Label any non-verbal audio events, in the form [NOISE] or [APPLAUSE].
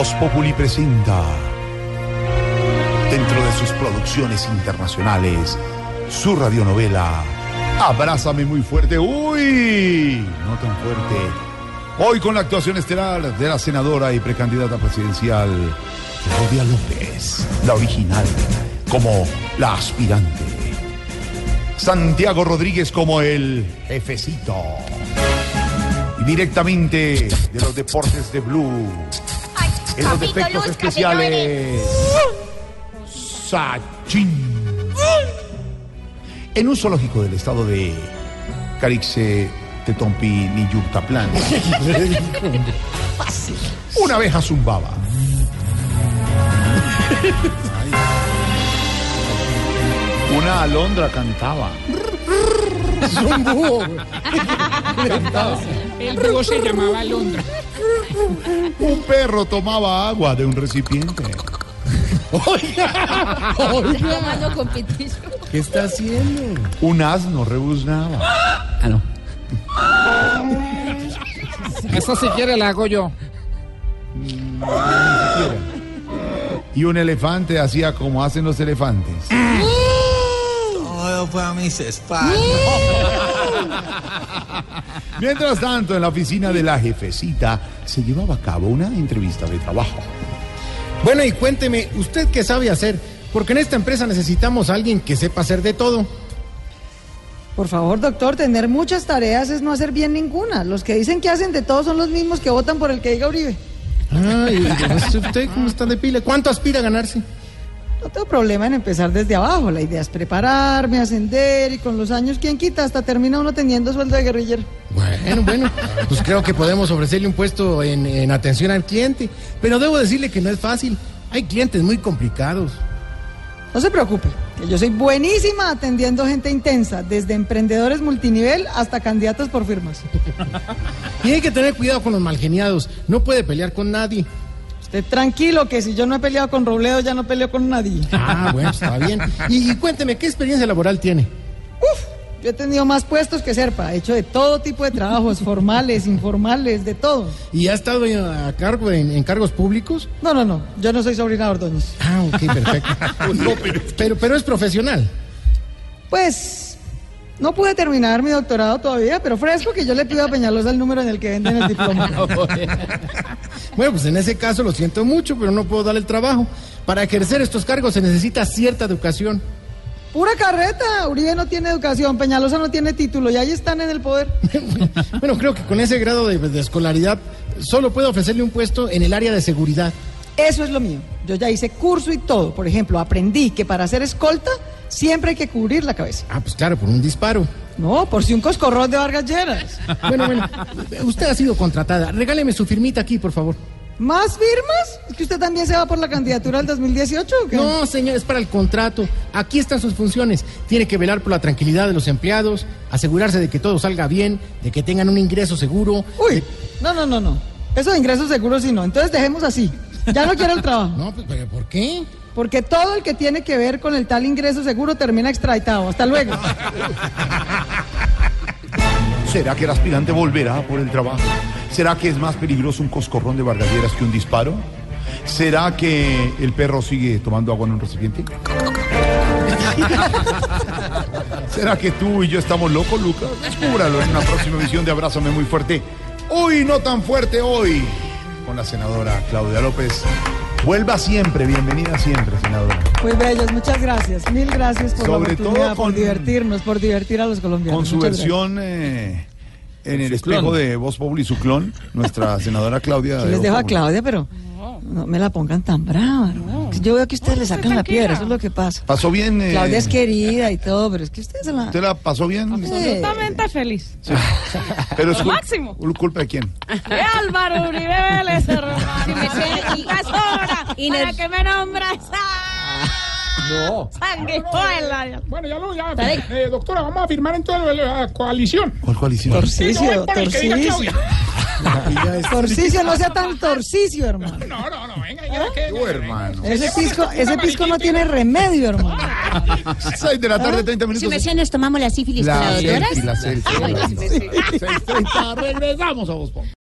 Voz Populi presenta, dentro de sus producciones internacionales, su radionovela Abrázame muy fuerte. ¡Uy! No tan fuerte. Hoy con la actuación estelar de la senadora y precandidata presidencial Claudia López, la original, como la aspirante. Santiago Rodríguez como el jefecito. Y directamente de los deportes de Blue. En los efectos especiales. Sachin. En un zoológico del estado de Carixe, Tetompi, Niyurtaplán. Una abeja zumbaba. Una alondra cantaba. [LAUGHS] El búho se llamaba Londra. Un perro tomaba agua de un recipiente. Con. ¿Qué está haciendo? Un asno rebuznaba. Ah, no. Eso si quiere la hago yo. Y un elefante hacía como hacen los elefantes. Fue a mis espaldas. [LAUGHS] Mientras tanto, en la oficina de la jefecita se llevaba a cabo una entrevista de trabajo. Bueno, y cuénteme, ¿usted qué sabe hacer? Porque en esta empresa necesitamos a alguien que sepa hacer de todo. Por favor, doctor, tener muchas tareas es no hacer bien ninguna. Los que dicen que hacen de todo son los mismos que votan por el que diga Uribe. Ay, ¿usted cómo está de pila? ¿Cuánto aspira a ganarse? No tengo problema en empezar desde abajo. La idea es prepararme, ascender y con los años, ¿quién quita? Hasta termina uno teniendo sueldo de guerrillero. Bueno, bueno, pues creo que podemos ofrecerle un puesto en, en atención al cliente. Pero debo decirle que no es fácil. Hay clientes muy complicados. No se preocupe, que yo soy buenísima atendiendo gente intensa, desde emprendedores multinivel hasta candidatos por firmas. Y hay que tener cuidado con los malgeniados. No puede pelear con nadie. Usted tranquilo, que si yo no he peleado con Robledo, ya no peleo con nadie. Ah, bueno, está bien. Y, y cuénteme, ¿qué experiencia laboral tiene? Yo he tenido más puestos que Serpa, he hecho de todo tipo de trabajos, [LAUGHS] formales, informales, de todo. ¿Y ha estado a cargo en, en cargos públicos? No, no, no, yo no soy sobrina de Ordóñez. Ah, ok, perfecto. [LAUGHS] pero, pero es profesional. Pues no pude terminar mi doctorado todavía, pero fresco que yo le pido a Peñalosa el número en el que venden el diploma. [LAUGHS] Bueno, pues en ese caso lo siento mucho, pero no puedo darle el trabajo. Para ejercer estos cargos se necesita cierta educación. Pura carreta, Uribe no tiene educación, Peñalosa no tiene título y ahí están en el poder. [LAUGHS] bueno, creo que con ese grado de, de escolaridad solo puedo ofrecerle un puesto en el área de seguridad. Eso es lo mío. Yo ya hice curso y todo. Por ejemplo, aprendí que para hacer escolta siempre hay que cubrir la cabeza. Ah, pues claro, por un disparo. No, por si un coscorrón de Vargas Lleras. Bueno, bueno, usted ha sido contratada. Regáleme su firmita aquí, por favor. ¿Más firmas? ¿Es que usted también se va por la candidatura del 2018 o qué? No, señor, es para el contrato. Aquí están sus funciones. Tiene que velar por la tranquilidad de los empleados, asegurarse de que todo salga bien, de que tengan un ingreso seguro. Uy, no, no, no, no. Eso de ingresos seguros sí no. Entonces dejemos así. Ya no quiero el trabajo. No, pues, ¿por qué? Porque todo el que tiene que ver con el tal ingreso seguro termina extraditado. Hasta luego. [LAUGHS] ¿Será que el aspirante volverá por el trabajo? ¿Será que es más peligroso un coscorrón de Vargalleras que un disparo? ¿Será que el perro sigue tomando agua en un recipiente? [LAUGHS] ¿Será que tú y yo estamos locos, Lucas? Descúbralo en una próxima emisión de Abrázame Muy Fuerte. Hoy no tan fuerte, hoy. Con la senadora Claudia López. Vuelva siempre, bienvenida siempre, senadora. Muy bellos, muchas gracias. Mil gracias por Sobre la oportunidad, todo por divertirnos, por divertir a los colombianos. Con su Muchas versión eh, en el espejo de Voz Populi, su clon, nuestra [LAUGHS] senadora Claudia. de Les Voz dejo a. Claudia, pero no me la pongan tan brava. hermano. Yo veo que ustedes le sacan la piedra, eso es lo que pasa. ¿Pasó bien? eh, Claudia es querida y todo, pero es que ustedes se la... ¿Usted la pasó bien? Absolutamente feliz. [LAUGHS] Pero es Lo cul- máximo. ¿Culpa de quién? [LAUGHS] De Álvaro Uribe Vélez, hermano. Para que me nombras. No. [LAUGHS] Sanguijuela. Bueno, ya lo, ya, eh, doctora, vamos a firmar entonces la coalición. ¿Cuál coalición? Torcicio, [LAUGHS] torcicio. Torcicio, no sea tan torcicio, hermano. No, no, no, venga, ya que. Tú, hermano. Ese pisco, ese pisco no tiene remedio, hermano. [LAUGHS] 6 de la tarde, 30 minutos. Si me decían, nos tomamos la sífilis con la La doctora. selfie, la selfie. Ah, sí. 6.30, regresamos a Populi.